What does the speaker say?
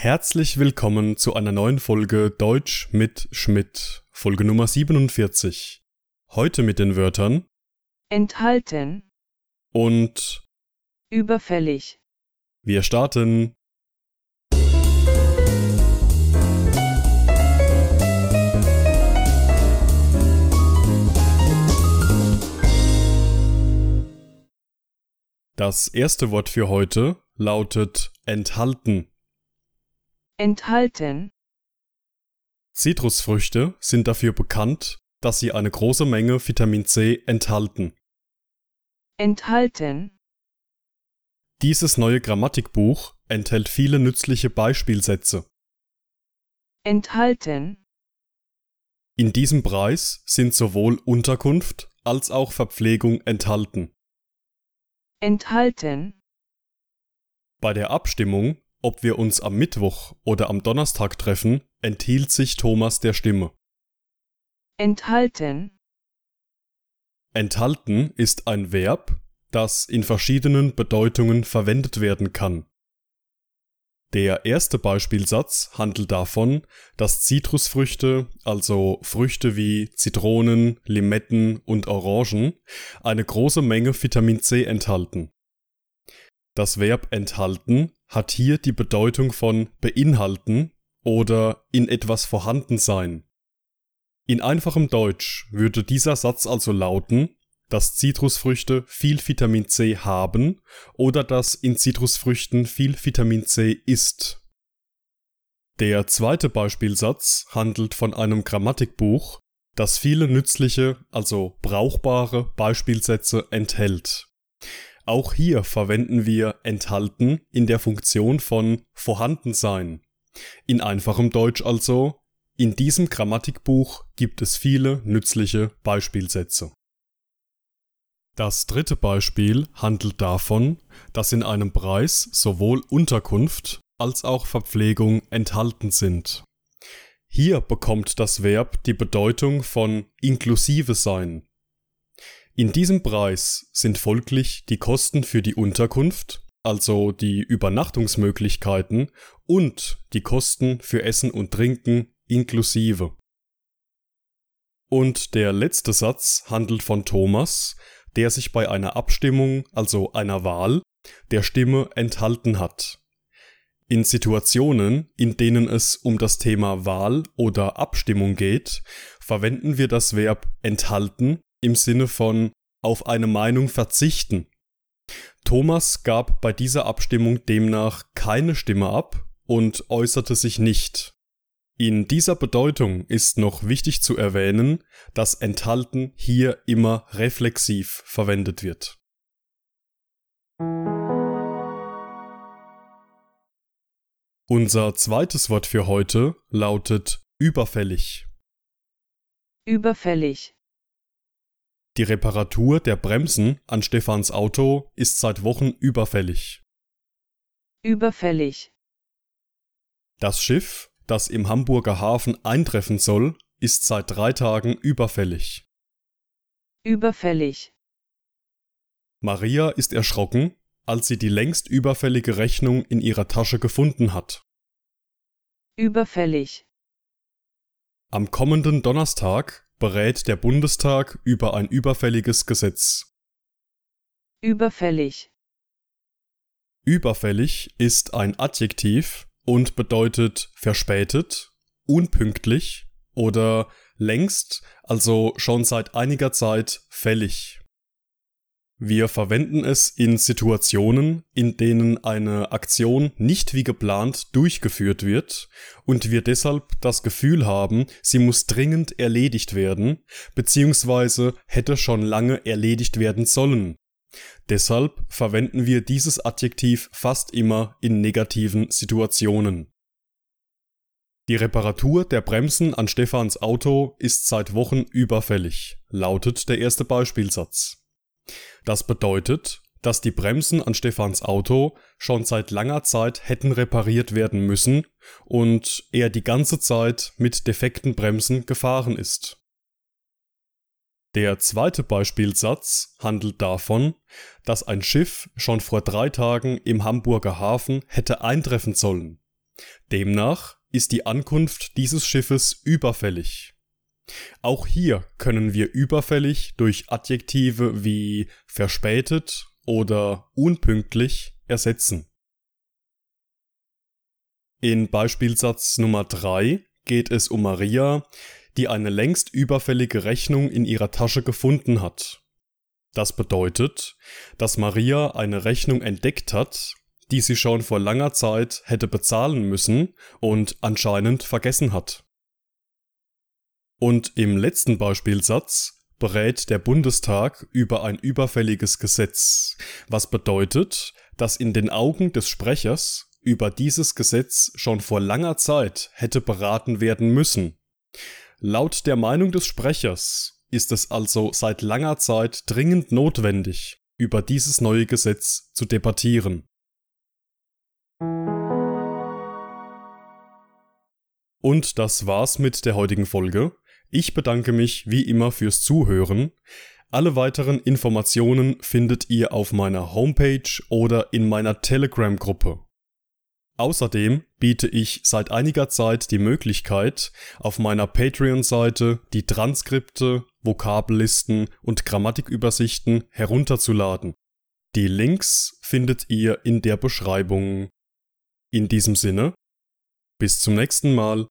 Herzlich willkommen zu einer neuen Folge Deutsch mit Schmidt, Folge Nummer 47. Heute mit den Wörtern enthalten, und überfällig, wir starten. Das erste Wort für heute lautet enthalten. Enthalten, Zitrusfrüchte sind dafür bekannt, dass sie eine große Menge Vitamin C enthalten. enthalten, Dieses neue Grammatikbuch enthält viele nützliche Beispielsätze. enthalten, In diesem Preis sind sowohl Unterkunft als auch Verpflegung enthalten. enthalten, Bei der Abstimmung, ob wir uns am Mittwoch oder am Donnerstag treffen, enthielt sich Thomas der Stimme. enthalten, Enthalten ist ein Verb, das in verschiedenen Bedeutungen verwendet werden kann. Der erste Beispielsatz handelt davon, dass Zitrusfrüchte, also Früchte wie Zitronen, Limetten und Orangen, eine große Menge Vitamin C enthalten. Das Verb enthalten hat hier die Bedeutung von beinhalten oder in etwas vorhanden sein. In einfachem Deutsch würde dieser Satz also lauten, dass Zitrusfrüchte viel Vitamin C haben oder dass in Zitrusfrüchten viel Vitamin C ist. Der zweite Beispielsatz handelt von einem Grammatikbuch, das viele nützliche, also brauchbare Beispielsätze enthält. Auch hier verwenden wir enthalten in der Funktion von vorhanden sein. In einfachem Deutsch also, in diesem Grammatikbuch gibt es viele nützliche Beispielsätze. Das dritte Beispiel handelt davon, dass in einem Preis sowohl Unterkunft als auch Verpflegung enthalten sind. Hier bekommt das Verb die Bedeutung von inklusive sein. In diesem Preis sind folglich die Kosten für die Unterkunft, also die Übernachtungsmöglichkeiten und die Kosten für Essen und Trinken inklusive. Und der letzte Satz handelt von Thomas, der sich bei einer Abstimmung, also einer Wahl, der Stimme enthalten hat. In Situationen, in denen es um das Thema Wahl oder Abstimmung geht, verwenden wir das Verb enthalten im Sinne von auf eine Meinung verzichten. Thomas gab bei dieser Abstimmung demnach keine Stimme ab und äußerte sich nicht. In dieser Bedeutung ist noch wichtig zu erwähnen, dass enthalten hier immer reflexiv verwendet wird. Unser zweites Wort für heute lautet überfällig. überfällig, Die Reparatur der Bremsen an Stefans Auto ist seit Wochen überfällig. überfällig, Das Schiff, das im Hamburger Hafen eintreffen soll, ist seit drei Tagen überfällig. überfällig, Maria ist erschrocken, als sie die längst überfällige Rechnung in ihrer Tasche gefunden hat. überfällig, Am kommenden Donnerstag berät der Bundestag über ein überfälliges Gesetz. überfällig, Überfällig ist ein Adjektiv und bedeutet verspätet, unpünktlich oder längst, also schon seit einiger Zeit fällig. Wir verwenden es in Situationen, in denen eine Aktion nicht wie geplant durchgeführt wird und wir deshalb das Gefühl haben, sie muss dringend erledigt werden, beziehungsweise hätte schon lange erledigt werden sollen. Deshalb verwenden wir dieses Adjektiv fast immer in negativen Situationen. Die Reparatur der Bremsen an Stefans Auto ist seit Wochen überfällig, lautet der erste Beispielsatz. Das bedeutet, dass die Bremsen an Stefans Auto schon seit langer Zeit hätten repariert werden müssen und er die ganze Zeit mit defekten Bremsen gefahren ist. Der zweite Beispielsatz handelt davon, dass ein Schiff schon vor drei Tagen im Hamburger Hafen hätte eintreffen sollen. Demnach ist die Ankunft dieses Schiffes überfällig. Auch hier können wir überfällig durch Adjektive wie verspätet oder unpünktlich ersetzen. In Beispielsatz Nummer 3 geht es um Maria, die eine längst überfällige Rechnung in ihrer Tasche gefunden hat. Das bedeutet, dass Maria eine Rechnung entdeckt hat, die sie schon vor langer Zeit hätte bezahlen müssen und anscheinend vergessen hat. Und im letzten Beispielsatz berät der Bundestag über ein überfälliges Gesetz, was bedeutet, dass in den Augen des Sprechers über dieses Gesetz schon vor langer Zeit hätte beraten werden müssen. Laut der Meinung des Sprechers ist es also seit langer Zeit dringend notwendig, über dieses neue Gesetz zu debattieren. Und das war's mit der heutigen Folge. Ich bedanke mich wie immer fürs Zuhören. Alle weiteren Informationen findet ihr auf meiner Homepage oder in meiner Telegram-Gruppe. Außerdem biete ich seit einiger Zeit die Möglichkeit, auf meiner Patreon-Seite die Transkripte, Vokabellisten und Grammatikübersichten herunterzuladen. Die Links findet ihr in der Beschreibung. In diesem Sinne, bis zum nächsten Mal.